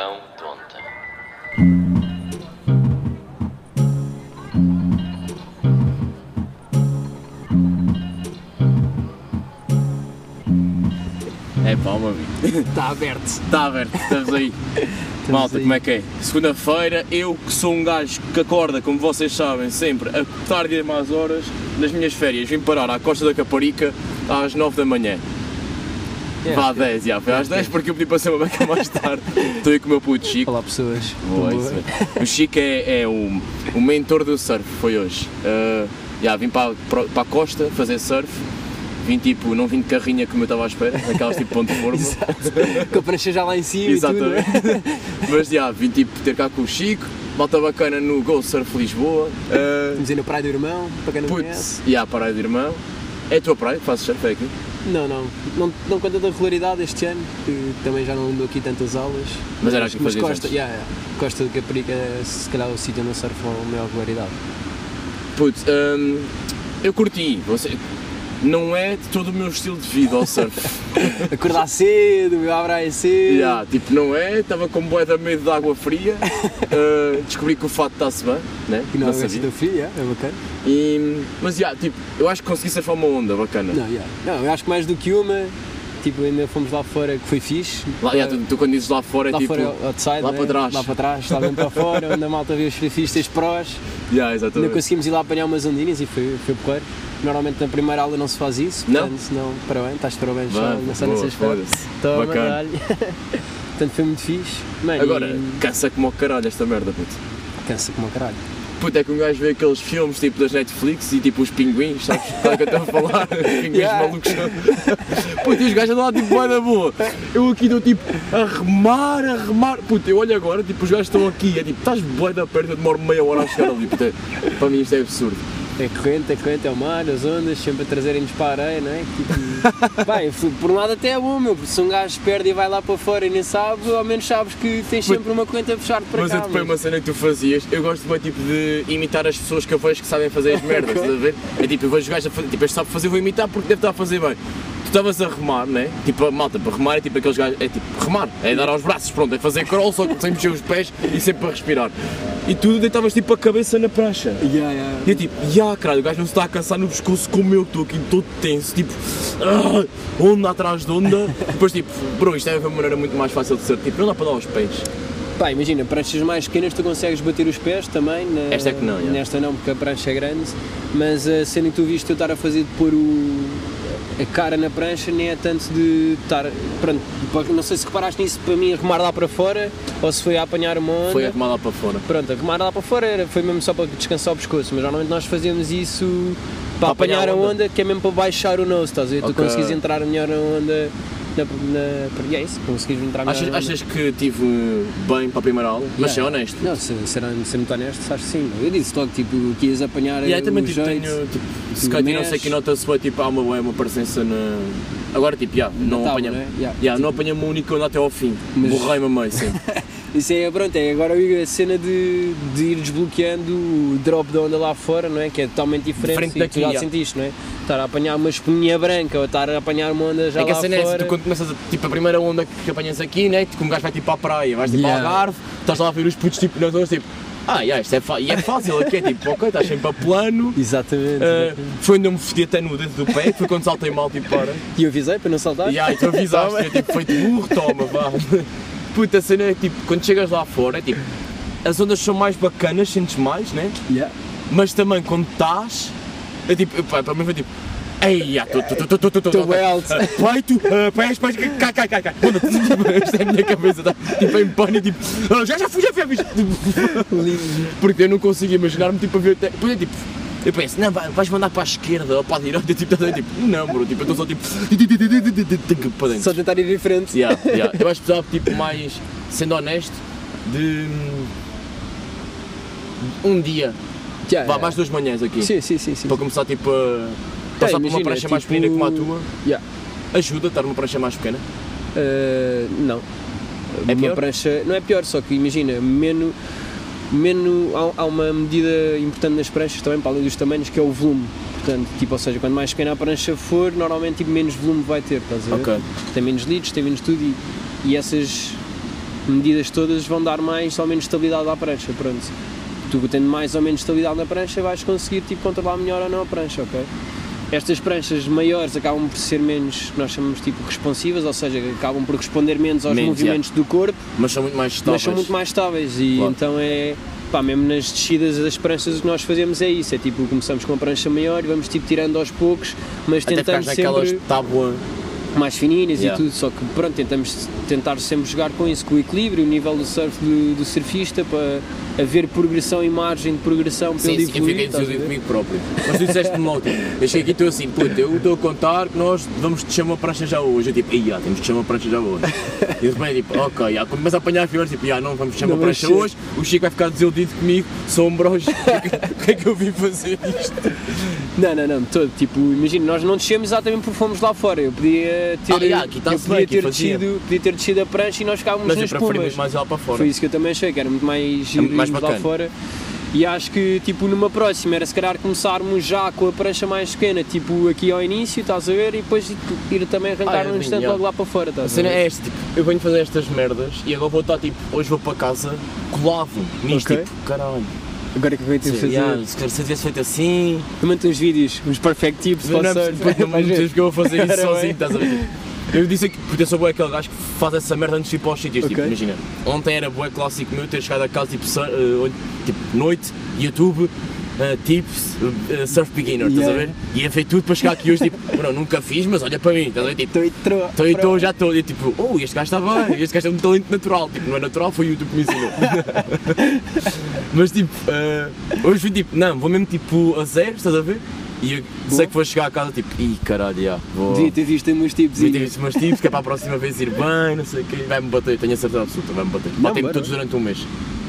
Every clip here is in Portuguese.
Vão tonta. É pá, meu amigo. Está aberto. Está aberto, estamos aí. Malta, aí. como é que é? Segunda-feira, eu que sou um gajo que acorda, como vocês sabem, sempre a tarde e a más horas, nas minhas férias, vim parar à Costa da Caparica às 9 da manhã. Vá às 10, já, foi às 10 porque eu pedi para ser uma beca mais tarde. Estou aí com o meu puto Chico. Olá pessoas. Boa, isso. O Chico é, é o, o mentor do surf, foi hoje. Uh, já, vim para, para a costa fazer surf. Vim tipo, não vim de carrinha como eu estava à espera, aquelas tipo ponto de forma. Com a prancha já lá em cima Exatamente. e tudo. né? Mas já, vim tipo ter cá com o Chico, malta bacana no Go Surf Lisboa. Uh, Estamos aí na Praia do Irmão, para quem não putz, conhece. e a praia do irmão. É a tua praia fazes surf é aqui? Não, não, não. Não conta da regularidade este ano, que também já não ando aqui tantas aulas. Mas era que mas fazias Costa, antes? yeah, yeah. Costa de Caparica é se calhar o sítio onde eu surfo com a maior regularidade. Putz, hum, eu curti. Você, não é de todo o meu estilo de vida ao surf. Acordar cedo, meu abraço cedo. Yeah, tipo, não é, estava com bué de medo de água fria, uh, descobri que o fato está-se bem, né? Não, não é da fria, é bacana. E, mas yeah, tipo, eu acho que consegui surfar uma onda bacana. Não, yeah. não, eu acho que mais do que uma, tipo, ainda fomos lá fora que foi fixe. Lá, yeah, tu, tu quando dizes lá fora é Lá tipo. fora outside, lá né? para trás. Lá para trás, lá para fora, onde a malta vê os surfistas prós. Yeah, Ainda conseguimos ir lá apanhar umas ondinhas e foi, foi porreiro. Normalmente na primeira aula não se faz isso, Não? portanto, senão, parabéns, estás de parabéns só Vá, nessa boa, foda-se. Toma, Bacana. dá-lhe. portanto, foi muito fixe. Mano, Agora, e cansa como o caralho esta merda, puto. cansa como o caralho. Puto, é que um gajo vê aqueles filmes tipo das Netflix e tipo os pinguins, sabes? Qual é que eu estou a falar? pinguins Yeah. malucos. Puto, e os gajos andam lá tipo da boa. Eu aqui estou tipo a remar, a remar. Puto, eu olho agora, tipo, os gajos estão aqui, é tipo, estás bué da perto, eu demoro meia hora a chegar ali. Puto, para mim isto é absurdo. É corrente, é corrente, é o mar, as ondas, sempre a trazerem-nos para a areia, não é? Tipo, bem, por um lado até é bom, meu, porque se um gajo perde e vai lá para fora e nem sabe, ao menos sabes que tens sempre uma corrente a puxar-te para Mas cá. eu depois uma cena que tu fazias, eu gosto bem tipo de imitar as pessoas que eu vejo que sabem fazer as merdas, estás a ver? É tipo, eu vejo os gajos a fazer, tipo, este sabe fazer, vou imitar porque deve estar a fazer bem. Tu estavas a remar, né? Tipo, a malta, para remar é tipo aqueles gajos, é tipo, remar, é dar aos braços, pronto, é fazer crawl, só que sem mexer os pés e sempre a respirar. E tu deitavas tipo a cabeça na prancha. Yeah, yeah. E eu tipo, ya caralho, o gajo não se está a cansar no pescoço como eu estou aqui todo tenso, tipo, ah, onda atrás de onda. Depois tipo, bro, isto é uma maneira muito mais fácil de ser, tipo, não dá para dar aos pés. Pá, imagina, pranchas mais pequenas tu consegues bater os pés também. na- Esta é que não, yeah. Nesta não, porque a prancha é grande. Mas a cena que tu viste eu estar a fazer de pôr o, a cara na prancha nem é tanto de estar. Pronto, não sei se reparaste nisso, para mim, a remar lá para fora ou se foi a apanhar uma onda. Foi a remar lá para fora. Pronto, a remar lá para fora era, foi mesmo só para descansar o pescoço, mas normalmente nós fazíamos isso para, Para apanhar a onda. onda, que é mesmo para baixar o nose, estás a ver? Ok. Tu conseguis entrar melhor na onda. Na, na, e é isso, conseguis entrar melhor Achas, achas que tive bem para a primeira aula? Mas ser Yeah. honesto. Não, se, ser, ser muito honesto, acho que sim. Eu disse logo tipo, que ias apanhar E aí também o tipo, jeito. tenho, tipo, se calhar não sei que nota-se bem, tipo, há uma uma presença na... Agora tipo, yeah, não tábua, apanha né? Yeah. yeah, não apanha uma única onda até ao fim. Mas- Borrei-me a meio sempre. Isso é, pronto, é agora a cena de, de ir desbloqueando o drop da onda lá fora, não é? Que é totalmente diferente, Diferente e daqui, tu já sentiste, não é? Estar a apanhar uma espuminha branca ou estar a apanhar uma onda já é que a lá cena é essa, fora. tu quando começas a, tipo, a primeira onda que apanhas aqui, né, como um gajo vai tipo à praia, vais tipo Yeah. ao Algarve, estás lá a ver os putos tipo nas ondas, tipo, ah, yeah, isto é, e é fácil, aqui é tipo, ok, estás sempre a plano, Exatamente. Uh, foi onde eu me fodi até no dedo do pé, foi quando saltei mal, tipo, para. E eu avisei para não saltar? E aí tu avisaste, eu tipo, foi de burro, toma, vá. Puta, a cena é tipo, quando chegas lá fora, é tipo, as ondas são mais bacanas, sentes mais, né? Yeah. Mas também quando estás, é tipo, pá, para mim foi tipo, ei, tu, tu, tu, tu, tu, tu, tu. Peito, pés, pés, cai, cai, cai, cai. Isto é a minha cabeça, tá? Tipo, em pânico, tipo, "Ah, já, já fui, já fui, já fui. Porque eu não consigo imaginar-me, tipo, a ver até. Depois é tipo. Eu penso, não, vai- vais mandar para a esquerda ou para a direita, tipo, estás tipo, não, bro, tipo, eu estou só tipo, para dentro. Só tentar ir em frente. Yeah, yeah. Eu acho que precisava, tipo, mais, sendo honesto, de um dia, Yeah, vá, yeah. mais duas manhãs aqui, Sim, sim, sim. sim. para começar, tipo, a passar por uma prancha mais tipo- pequena como a tua, Yeah. ajuda a estar numa prancha mais pequena. Uh, não. É uma pior? prancha. Não é pior, só que imagina, menos. Menos há, há uma medida importante nas pranchas também, para além dos tamanhos, que é o volume. Portanto, tipo, ou seja, quanto mais pequena a prancha for, normalmente tipo, menos volume vai ter, estás a ver? Ok. Tem menos litros, tem menos tudo e, e essas medidas todas vão dar mais ou menos estabilidade à prancha, pronto. Tu tendo mais ou menos estabilidade na prancha vais conseguir tipo, controlar melhor ou não a prancha, ok? Estas pranchas maiores acabam por ser menos, nós chamamos tipo responsivas, ou seja, acabam por responder menos aos Menos, movimentos do corpo, Mas são muito mais estáveis. mas são muito mais estáveis e Claro. então é pá, mesmo nas descidas das pranchas o que nós fazemos é isso, é tipo começamos com uma prancha maior e vamos tipo tirando aos poucos, mas Até naquelas sempre tábua. mais fininhas Yeah. e tudo, só que pronto, tentamos tentar sempre jogar com isso, com o equilíbrio, o nível do surf do, do surfista para haver progressão e margem de progressão para Sim, ele sim, eu evoluir, fiquei desiludido comigo próprio. Mas tu disseste-me logo, tipo, eu cheguei aqui e estou assim, puta, eu estou a contar que nós vamos te chamar prancha já hoje. Eu tipo, ia, temos de chamar prancha já hoje. E de repente, tipo, ok, já, começa a apanhar fibras, tipo, já, não vamos chamar Não vamos prancha ser. hoje, o Chico vai ficar desiludido comigo, sombros, o que é que eu vim fazer isto? Não, não, não, todo, tipo, imagina, nós não descemos exatamente porque fomos lá fora, eu podia ter, Ah, yeah, aqui está-se eu podia bem, ter, descido, podia ter descido a prancha e nós ficávamos Mas nas pumas. mais lá para fora. Foi isso que eu também achei, que era muito mais giro mais lá fora. E acho que tipo numa próxima era se calhar começarmos já com a prancha mais pequena, tipo aqui ao início, estás a ver, e depois ir também arrancar Ah, é um instante logo lá para fora, A estás a cena é esta, tipo, eu venho fazer estas merdas e agora vou estar tipo, hoje vou para casa colado nisto, Ok. tipo, caralho. Agora que vem ter fazer. Yeah, se tivesse feito assim, Eu mando uns vídeos, uns perfect tips Não, para o não, surf. puto, não me Vais ver. dizes que eu vou fazer isso Era sozinho, bem. estás a ver? Eu disse que, porque eu sou bué aquele gajo que faz essa merda antes de ir para os sítios, tipo, Ok. imagina, ontem era bué clássico meu ter chegado a casa tipo, sur- oito- tipo noite, YouTube, eh, tips, eh, surf beginner, estás a Yeah. ver? E ia feito tudo para chegar aqui hoje, tipo, "Bro, nunca fiz, mas olha para mim, estás a ver? Tipo, Estou eu estou já estou, e tipo, oh, este gajo está bem, este gajo é um talento natural, tipo, não é natural, foi o YouTube que me ensinou. Mas tipo, eh, hoje fui tipo, não, vou mesmo tipo a zero, estás a ver? E eu sei que vou chegar a casa tipo, ih caralho, já, vou. Devia ter visto meus tipos. Devia ter visto meus tipos, que é para a próxima vez ir bem, não sei o quê, vai-me bater, tenho a certeza absoluta, vai-me bater. Batem-me bora. todos durante um mês.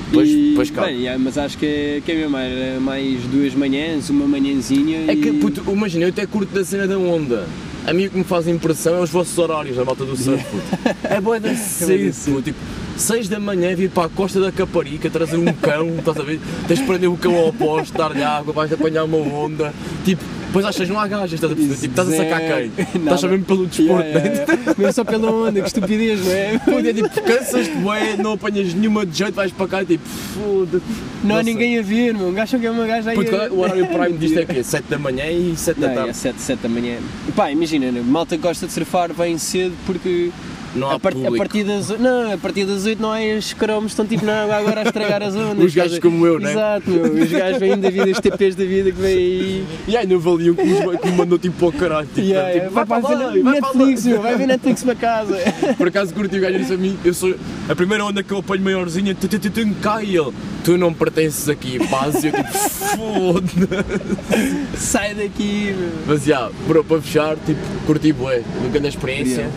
Depois, e, depois cá. bem, yeah, mas acho que é, que é mesmo, era mais duas manhãs, uma manhãzinha É que, e... puto, imagina, eu até curto da cena da onda. A mim o que me faz impressão é os vossos horários, a volta do surf, puto. É boa da cedo. puto. Tipo, 6 da manhã vir para a costa da Caparica, trazer um cão, estás a ver? Tens de prender o cão ao posto, dar-lhe água, vais apanhar uma onda. Tipo, depois achas não há gajas, estás a perceber? Tipo, estás a sacar quem? Estás a mesmo pelo desporto, Yeah, yeah, né? yeah. Mesmo só pela onda, que estupidez, não é? Puto, é tipo, cansas-te, bué, não apanhas nenhuma de jeito, vais para cá e tipo, foda-se. Não há ninguém a ver, meu. Um gajo que é uma gaja aí. Puto, a- é- o horário prime disto é quê? 7 da manhã e 7 da Não, tarde. é 7, 7 da manhã. Pá, imagina, né, malta que gosta de surfar vem cedo porque Não há a, par- a público. partir das não, a partir das 8 não é os cromos estão tipo na água agora a estragar as ondas. Os gajos a- como eu, né? Exato, meu. Os gajos vêm da vida, os TPs da vida que vêm aí. E aí não valiam que, me mandou tipo para o caralho. Tipo, Yeah, tipo, yeah, vai, para lá, ver vai para Netflix, meu. Vai ver Netflix para casa. Por acaso curti o gajo disse a mim, eu sou a primeira onda que eu apanho maiorzinha, cai ele, tu não pertences aqui, base, eu tipo, foda Sai daqui, meu. Mas já, bro, para fechar, tipo, curti bué, uma grande experiência.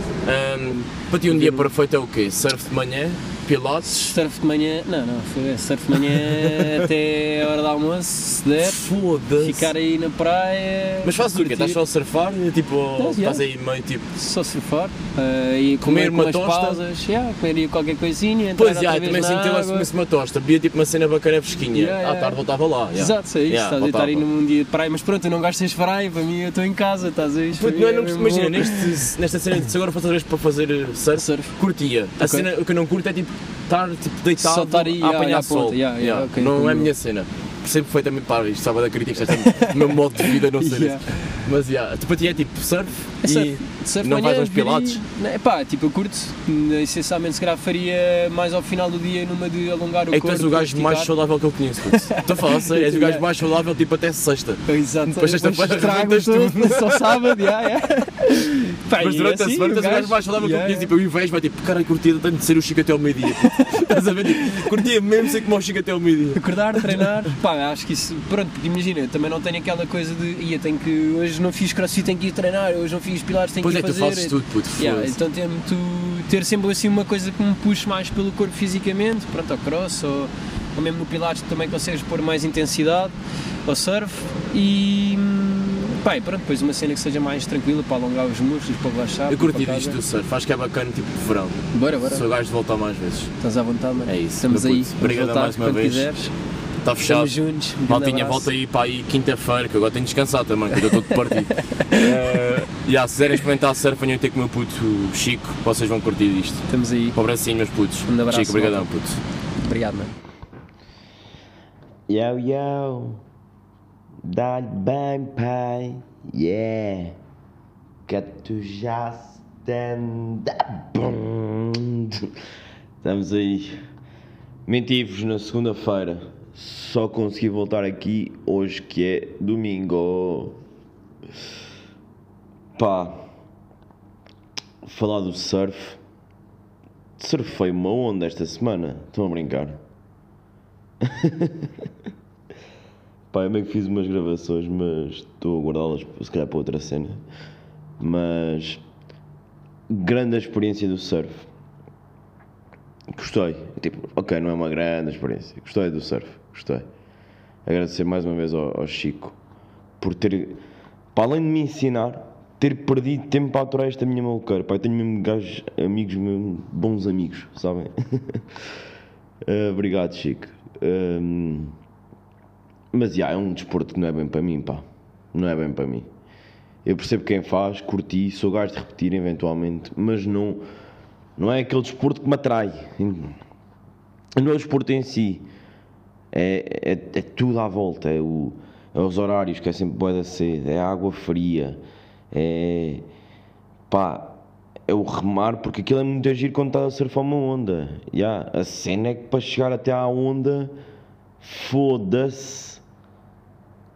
Um, para ti um dia perfeito é o quê? Surf de manhã, pilates, Surf de manhã, não, não, foi surf de manhã até a hora do almoço, se der. foda-se. Ficar aí na praia. Mas fazes o quê? Estás só a surfar? Tipo, Estás, estás aí meio tipo... Só surfar uh, e Comer comer, uma tosta? pausas, yeah, comer aí qualquer coisinha, Pois, vez também senti lá se uma tosta, bebia tipo uma cena bacana fresquinha. Yeah, À yeah. tarde voltava lá. yeah. Exato, é isso, Yeah, estás a estar aí num dia de praia, mas pronto, eu não gosto de praia, para mim eu estou em casa, estás a ver? Puto, não, não, imagina, neste, nesta cena, se agora fosse outra vez para fazer surf, Surf. curtia. A cena, que eu não curto é tipo estar tipo, deitado Só estar aí, a apanhar yeah, sol. ponta, yeah, yeah, ok, não é a minha cena. Percebo perfeitamente, pá, isto estava da crítica, isto é o meu modo de vida, não sei Yeah. isso. Mas, yeah, tipo, a ti é tipo surf É e surf. Surf não vais aos pilates. Não, Pá, tipo, eu curto, essencialmente se calhar faria mais ao final do dia numa de alongar o é que tu corpo. és o gajo mais saudável que eu conheço. Estou a falar sério, és o gajo mais saudável tipo até sexta. Exato, Depois sexta-feira trago rebentas tudo, só sábado, yeah, yeah. Pá, Mas durante a assim, semana o tens o gajo mais saudável que eu yeah, conheço. Tipo, eu invejo, vai tipo, cara, curtida, tenho de ser o Chico até ao meio-dia. Estás a ver? Tipo, curtia mesmo ser como o Chico até ao meio-dia. Acordar, treinar, pá, acho que isso, pronto, porque imagina, eu também não tenho aquela coisa de, ia, tenho que, hoje não fiz crossfit, tenho que ir treinar, hoje não fiz pilates, tenho Pois é, ir tu fazer. fazes tudo, puto. Yeah, então tento ter sempre assim uma coisa que me puxe mais pelo corpo fisicamente, pronto, ao cross, ou, ou mesmo no pilates também consegues pôr mais intensidade, ao surf, e e pronto, depois uma cena que seja mais tranquila para alongar os músculos, para relaxar. Eu curti isto do surf, acho que é bacana, tipo, de verão. Bora, bora. Sou gajo de voltar mais vezes. Estás à vontade, mano. É isso, Estamos aí. Obrigado mais uma vez. quiseres. Está fechado. Estamos juntos. Um Maltinha, abraço. volta aí para aí quinta-feira, que agora tenho de descansar também, que eu estou todo partido. uh, yeah, se quiserem experimentar surf, venham ter com o meu puto Chico, vocês vão curtir isto. Estamos aí. Um abracinho, meus putos. Um abraço, Chico, obrigadão, puto. Obrigado, mano. Yo, yo, dá-lhe bem, pai, yeah, que tu já stand up. Estamos aí. Menti-vos na segunda-feira, só consegui voltar aqui hoje que é domingo. Pá, falar do surf. Surfei uma onda esta semana, estão a brincar? Pá, eu meio que fiz umas gravações, mas estou a guardá-las se calhar para outra cena. Mas grande experiência do surf. Gostei. Tipo, ok, não é uma grande experiência. Gostei do surf, gostei. Agradecer mais uma vez ao, ao Chico por ter, para além de me ensinar, ter perdido tempo para aturar esta minha maluqueira. Pá, eu tenho mesmo gajos, amigos, mesmo, bons amigos, sabem? Eh, obrigado, Chico. Ehm, mas já, é um desporto que não é bem para mim, pá. Não é bem para mim. Eu percebo quem faz, curti, sou gajo de repetir eventualmente, mas não, não é aquele desporto que me atrai. Não é o desporto em si. É, é, é tudo à volta. É, o, é os horários, que é sempre boa da sede, é a água fria, é. pá. É o remar, porque aquilo é muito agir quando estás a surfar uma onda. Já, a cena é que para chegar até à onda, foda-se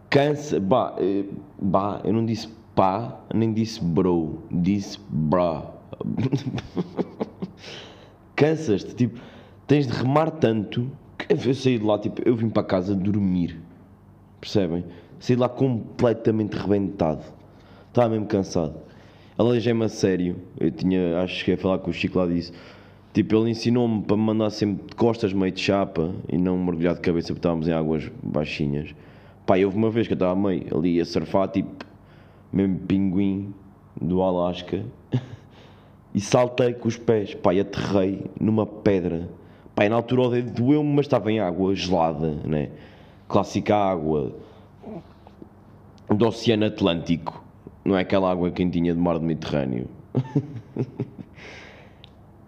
cansa. Bah, eh, bah, eu não disse pá, nem disse bro, disse bra. Cansas-te, tipo, tens de remar tanto que eu saí de lá, tipo, eu vim para casa dormir. Percebem? Saí de lá completamente rebentado. Estava mesmo cansado. Aleijei-me a sério. Eu tinha, acho que ia falar com o Chico lá disso. Tipo, ele ensinou-me para me mandar sempre de costas meio de chapa e não mergulhar de cabeça porque estávamos em águas baixinhas. Pá, houve uma vez que eu estava meio ali a surfar, tipo, mesmo pinguim do Alasca e saltei com os pés, pá, e aterrei numa pedra. Pá, e na altura o dedo doeu-me, mas estava em água gelada, né? Clássica água do Oceano Atlântico, não é aquela água quentinha do mar do Mediterrâneo.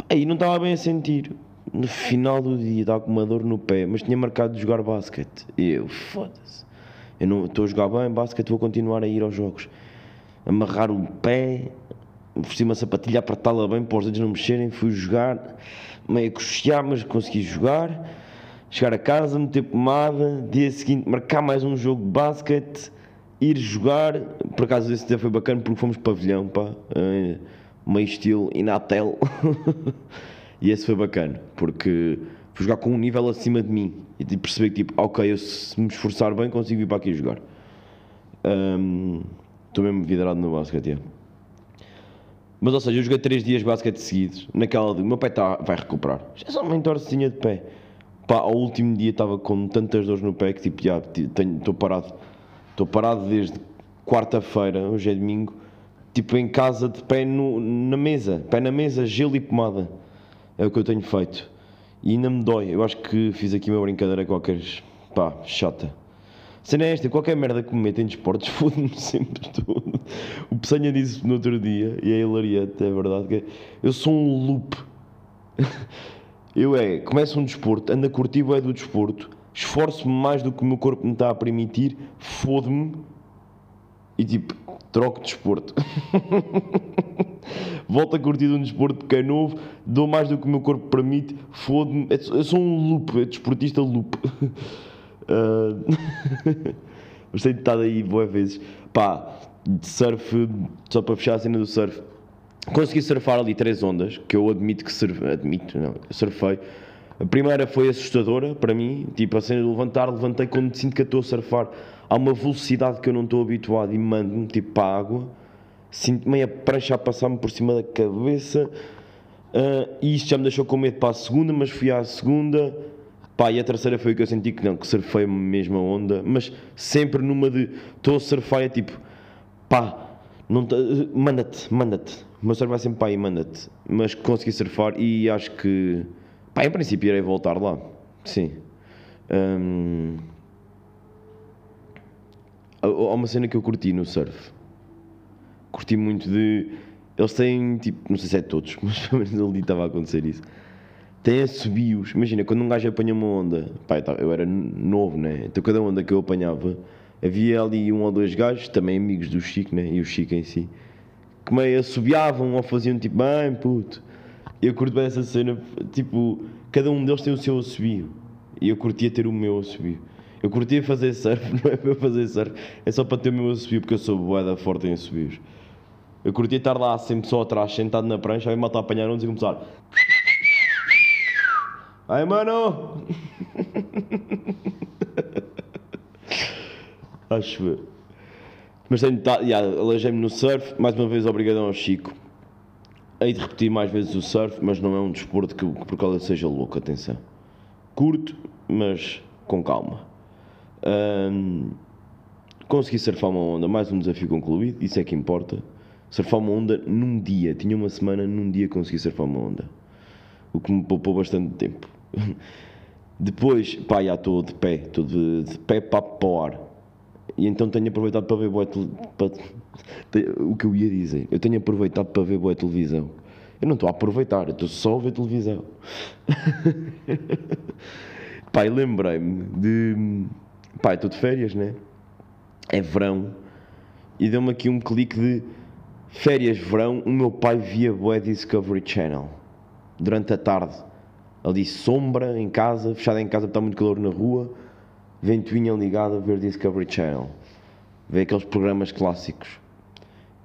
Aí não estava bem a sentir. No final do dia estava com uma dor no pé, mas tinha marcado de jogar basquete. E eu, foda-se. Eu não estou a jogar bem basquete, vou continuar a ir aos jogos. Amarrar o pé, vestir uma sapatilha, apertá-la bem para os dedos não mexerem. Fui jogar, meio a cochear, mas consegui jogar. Chegar a casa, meter pomada, dia seguinte marcar mais um jogo de basquete, ir jogar. Por acaso esse dia foi bacana porque fomos pavilhão, pá. eh, meio estilo Inatel. e esse foi bacana, porque fui jogar com um nível acima de mim e tipo, percebi que, tipo, ok, eu se me esforçar bem consigo ir para aqui jogar. Estou mesmo vidrado no basquete, yeah. Mas, ou seja, eu joguei 3 dias basquete seguidos, naquela de, meu pé tá, vai recuperar. Já é só uma entorcezinha de pé. Pá, ao último dia estava com tantas dores no pé que, tipo, já, estou parado. Estou parado desde quarta-feira, hoje é domingo, tipo em casa de pé no- na mesa, pé na mesa, gelo e pomada. É o que eu tenho feito. E ainda me dói. Eu acho que fiz aqui uma brincadeira qualquer, pá, chata. Cena é esta, qualquer merda que me metem de esportes, foda-me sempre tudo. O Pessanha disse no outro dia, e é hilariante, é verdade, que é, eu sou um loop. Eu é, começo um desporto, ando a curtir é do desporto, esforço-me mais do que o meu corpo me está a permitir, fode-me e tipo, troco de desporto. Volto a curtir um desporto que é novo, dou mais do que o meu corpo permite, fode-me. Eu eu sou um loop, é desportista loop. Ah, Mas tenho estado aí boas vezes. Pá, surf, só para fechar a cena do surf. Consegui surfar ali três ondas, que eu admito que surf, admito, não, surfei. A primeira foi assustadora para mim, tipo a cena de levantar, levantei quando sinto que estou a surfar. Há uma velocidade que eu não estou habituado e mando-me tipo para a água. Sinto meio a prancha a passar-me por cima da cabeça. Ah, e isto já me deixou com medo para a segunda, mas fui à segunda. Pá, e a terceira foi o que eu senti que não, que surfei a mesma onda, mas sempre numa de estou a surfar, é tipo, pá, manda-te, manda-te. O meu surf vai sempre pá e manda-te. Mas consegui surfar e acho que, pá, em princípio irei voltar lá, sim. Hum, há uma cena que eu curti no surf. Curti muito de. Eles têm, tipo, não sei se é todos, mas pelo menos ali estava a acontecer isso. Têm assobios. Imagina, quando um gajo apanha uma onda, pá, eu, era novo, né? Então cada onda que eu apanhava, havia ali um ou dois gajos, também amigos do Chico, né? E o Chico em si, que meio assobiavam ou faziam tipo, bem puto. Eu curto bem essa cena, tipo, cada um deles tem o seu assobio. E eu curtia ter o meu assobio. Eu curtia fazer surf, não é para fazer surf, é só para ter o meu assobio, porque eu sou boeda forte em assobios. Eu curtia estar lá sempre só atrás, sentado na prancha, aí malta a apanhar ondas e começar. Ai mano! Acho eu. Mas tenho, tá, yeah, alejei-me no surf, mais uma vez obrigadão ao Chico. Hei de repetir mais vezes o surf, mas não é um desporto que, que por causa seja louco, atenção. Curto, mas com calma. Ahm, consegui surfar uma onda, mais um desafio concluído, isso é que importa. Surfar uma onda num dia, tinha uma semana, num dia consegui surfar uma onda. O que me poupou bastante tempo. Depois, pá, já estou de pé, estou de, de pé para, ar. E então tenho aproveitado para ver boa o que eu ia dizer. Eu tenho aproveitado para ver boa televisão. Eu não estou a aproveitar, estou só a ver televisão. Pai, lembrei-me de. Pai, estou de férias, né? É verão. E deu-me aqui um clique de férias, verão. O meu pai via Boé Discovery Channel durante a tarde. Ali, sombra em casa, fechada em casa, porque está muito calor na rua. Ventoinha ligada a ver Discovery Channel. Ver aqueles programas clássicos.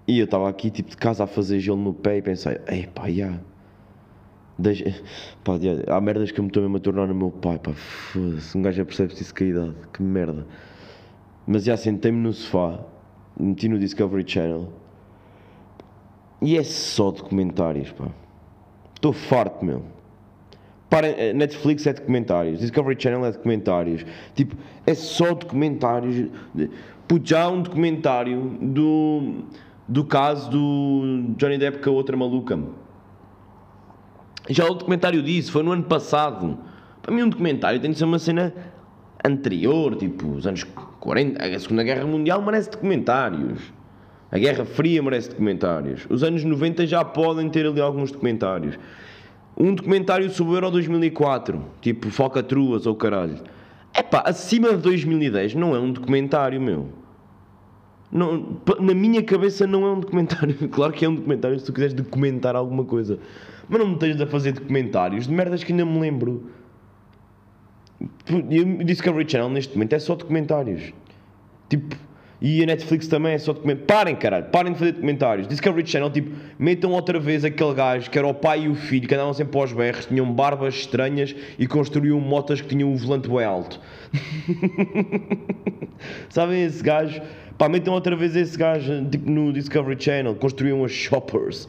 E eu estava aqui, tipo, de casa a fazer gelo no pé e pensei, ei pá, já. Deixa... Pá, há merdas que eu me estou mesmo a tornar no meu pai, pá, foda-se, um gajo já percebe isso a idade, que merda. Mas já sentei-me no sofá, meti no Discovery Channel e é só documentários, pá. Estou farto, meu. Para, eh, Netflix é documentários, Discovery Channel é documentários. Tipo, é só documentários. Puto, já há um documentário do, do caso do Johnny Depp com a outra maluca. Já há um documentário disso, foi no ano passado. Para mim, um documentário tem de ser uma cena anterior, tipo, os anos 40. A Segunda Guerra Mundial merece documentários. A Guerra Fria merece documentários. Os anos 90 já podem ter ali alguns documentários. Um documentário sobre o Euro 2004, tipo Falcatruas ou caralho. Epá, acima de 2010 não é um documentário, meu. Não, na minha cabeça não é um documentário. Claro que é um documentário se tu quiseres documentar alguma coisa. Mas não me estejas a fazer documentários de merdas que ainda me lembro. O Discovery Channel neste momento é só documentários. Tipo, e a Netflix também é só documentários. Parem, caralho, parem de fazer documentários. Discovery Channel, tipo, metam outra vez aquele gajo que era o pai e o filho, que andavam sempre aos berros, tinham barbas estranhas e construíam motas que tinham o volante bem alto. Sabem esse gajo? Pá, metam outra vez esse gajo tipo, no Discovery Channel, construíam as shoppers.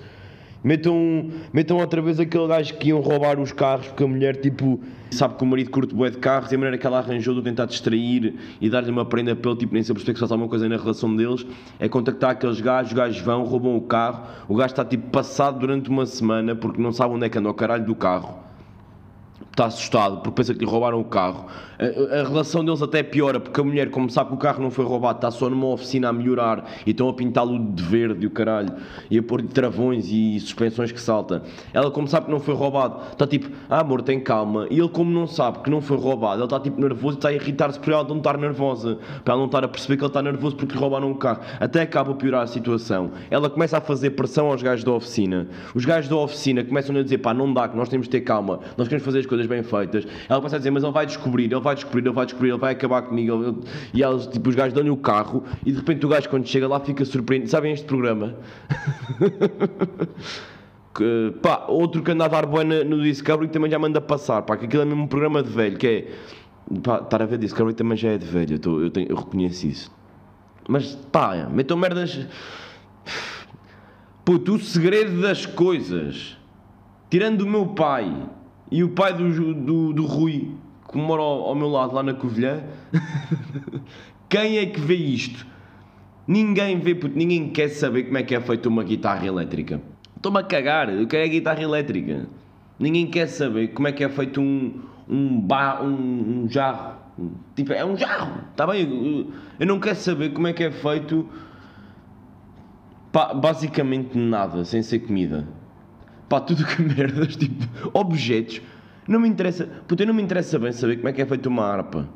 Metam, metam outra vez aquele gajo que iam roubar os carros porque a mulher, tipo, sabe que o marido curte bué de carros e a maneira que ela arranjou de tentar distrair e dar-lhe uma prenda pelo tipo, nem sei perceber que se faz alguma coisa na relação deles, é contactar aqueles gajos, os gajos vão, roubam o carro, o gajo está tipo passado durante uma semana porque não sabe onde é que anda o caralho do carro está assustado porque pensa que lhe roubaram o carro. A, a relação deles até piora porque a mulher, como sabe que o carro não foi roubado, está só numa oficina a melhorar e estão a pintá-lo de verde e o caralho e a pôr-lhe travões e suspensões que salta. Ela, como sabe que não foi roubado, está tipo, ah amor, tem calma. E ele, como não sabe que não foi roubado, ele está tipo nervoso e está a irritar-se por ela não estar nervosa, para ela não estar a perceber que ele está nervoso porque lhe roubaram o carro. Até acaba a piorar a situação. Ela começa a fazer pressão aos gajos da oficina. Os gajos da oficina começam a dizer, pá, não dá, que nós temos de ter calma, nós queremos fazer as coisas bem feitas. Ela começa a dizer, mas ele vai descobrir, ele vai descobrir, ele vai descobrir, ele vai acabar comigo. ele- E eles, tipo, os gajos dão-lhe o carro e de repente o gajo, quando chega lá, fica surpreendido. Sabem este programa? que, pá, outro que anda a dar boa no Discovery também já manda passar, pá, que aquilo é mesmo um programa de velho, que é, pá, estar a ver Discovery também já é de velho, eu, tô- eu, tenho- eu reconheço isso. Mas, pá, metam merdas... Puto, o segredo das coisas, tirando o meu pai e o pai do, do, do Rui, que mora ao, ao meu lado lá na Covilhã, quem é que vê isto? Ninguém vê, puto, ninguém quer saber como é que é feita uma guitarra elétrica. Estou-me a cagar, eu quero é guitarra elétrica. Ninguém quer saber como é que é feito um, um, ba, um, um jarro. Tipo, é um jarro. Está bem? Eu, eu não quero saber como é que é feito. Basicamente nada, sem ser comida. Pá, tudo que merdas, tipo, objetos. Não me interessa. Eu não me interessa bem saber como é que é feita uma harpa.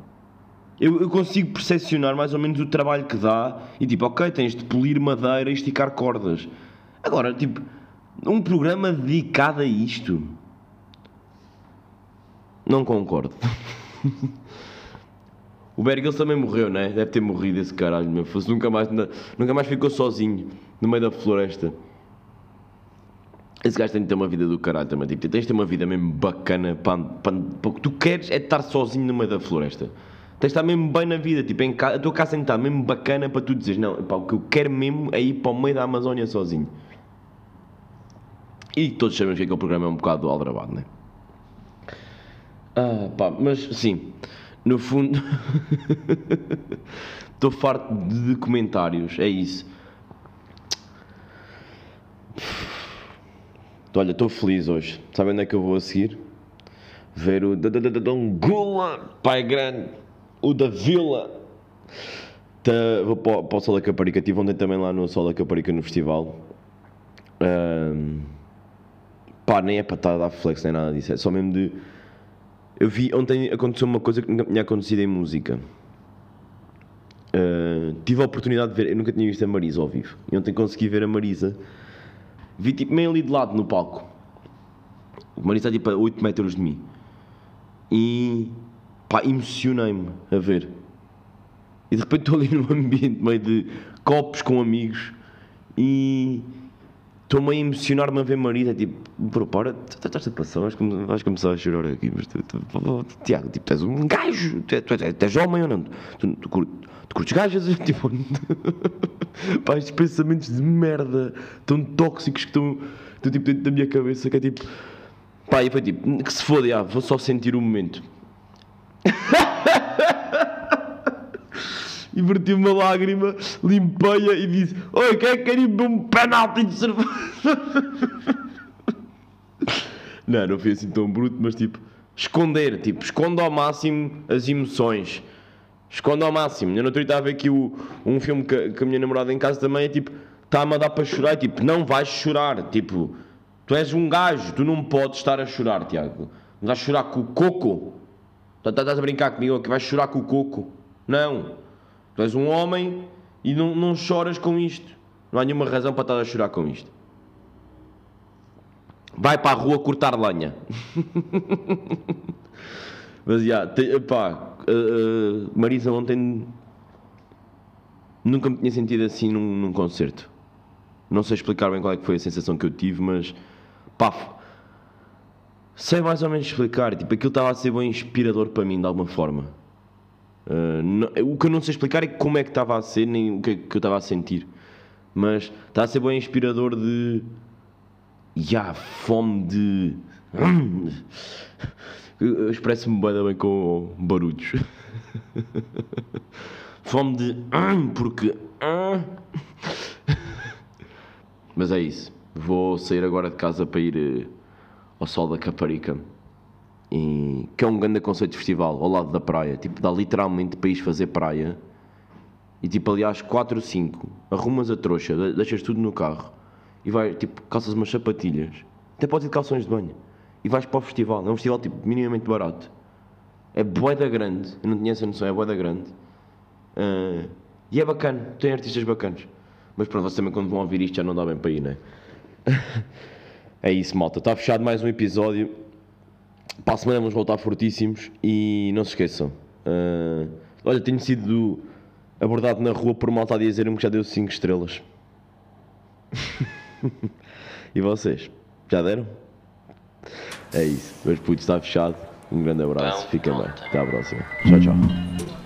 Eu, eu consigo percepcionar mais ou menos o trabalho que dá e tipo, ok, tens de polir madeira e esticar cordas. Agora, tipo, um programa dedicado a isto. Não concordo. o Bear também morreu, né? Deve ter morrido esse caralho, meu. Nunca mais, nunca mais ficou sozinho no meio da floresta. Esse gajo tem de ter uma vida do caralho também. Tipo, tens de ter uma vida mesmo bacana. Para, para, para, o que tu queres é estar sozinho no meio da floresta. Tens de estar mesmo bem na vida. Tipo, em casa, a tua casa tem de estar mesmo bacana para tu dizeres: Não, pá, o que eu quero mesmo é ir para o meio da Amazónia sozinho. E todos sabemos que aquele programa é um bocado aldrabado, né? Ah, pá, mas sim, no fundo. Estou farto de comentários, é isso. Olha, estou feliz hoje. Sabe onde é que eu vou a seguir? Ver o Gula, Pai Grande, o da Vila. Tá, vou para, para o Sol da Caparica. Estive ontem também lá no Sol da Caparica no festival. Um, pá, nem é para estar a dar flex nem nada disso. É só mesmo de. Eu vi ontem aconteceu uma coisa que nunca tinha acontecido em música. Uh, tive a oportunidade de ver, eu nunca tinha visto a Marisa ao vivo. E ontem consegui ver a Marisa Vi tipo meio ali de lado no palco. O Marisa está tipo a 8 metros de mim. E pá, emocionei-me a ver. E de repente estou ali num ambiente meio de copos com amigos e estou meio a emocionar-me a ver Marisa. Tipo, bro, para, estás a passar, vais, vais começar a chorar aqui. Mas Tiago, tipo, tu és um gajo, tu, tu, tu, és homem ou não? Tu, tu, tu, curtes gajas? Tipo, pá, estes pensamentos de merda tão tóxicos que estão, tipo, dentro da minha cabeça que é tipo. Pá, e foi tipo, que se foda, já, vou só sentir o momento. e verti uma lágrima, limpei-a e disse: Oi, quem é que quer ir um penalti de cerveja? não, não foi assim tão bruto, mas tipo, esconder, tipo, esconde ao máximo as emoções. Esconde ao máximo. Eu não estou a ver aqui o, um filme que, que a minha namorada em casa também é tipo, está-me a dar para chorar, tipo, não vais chorar, tipo, tu és um gajo, tu não podes estar a chorar, Tiago. Vais chorar com o coco. Estás a brincar comigo que vais chorar com o coco. Não. Tu és um homem e não, não choras com isto. Não há nenhuma razão para estar a chorar com isto. Vai para a rua cortar lenha. Mas já, te, pá, uh, uh, Marisa ontem nunca me tinha sentido assim num, num, concerto. Não sei explicar bem qual é que foi a sensação que eu tive, mas pá, sei mais ou menos explicar. Tipo, aquilo estava a ser bem inspirador para mim de alguma forma. Uh, não, o que eu não sei explicar é como é que estava a ser, nem o que, é que eu estava a sentir. Mas está a ser bem inspirador de. Ya, fome de. Expresso-me bem, bem com barulhos. Fome de. Porque. Mas é isso. Vou sair agora de casa para ir eh, ao Sol da Caparica. Que é um grande conceito de festival, ao lado da praia. Tipo, dá literalmente ir fazer praia. E tipo, aliás, 4 ou 5, arrumas a trouxa, deixas tudo no carro. E vai, tipo, calças umas sapatilhas. Até pode ir de calções de banho e vais para o festival. É um festival tipo minimamente barato. É boeda grande, eu não tinha essa noção, é boeda grande. Uh, e é bacana, tem artistas bacanas. Mas pronto, vocês também quando vão ouvir isto já não dá bem para ir, né? é isso, malta. Está fechado mais um episódio. Para a semana vamos voltar fortíssimos e não se esqueçam. Uh, olha, tenho sido abordado na rua por malta a dizer-me que já deu 5 estrelas. e vocês? Já deram? É isso. Meus putos está fechado. Um grande abraço. Fiquem bem. Até à próxima. Tchau, tchau.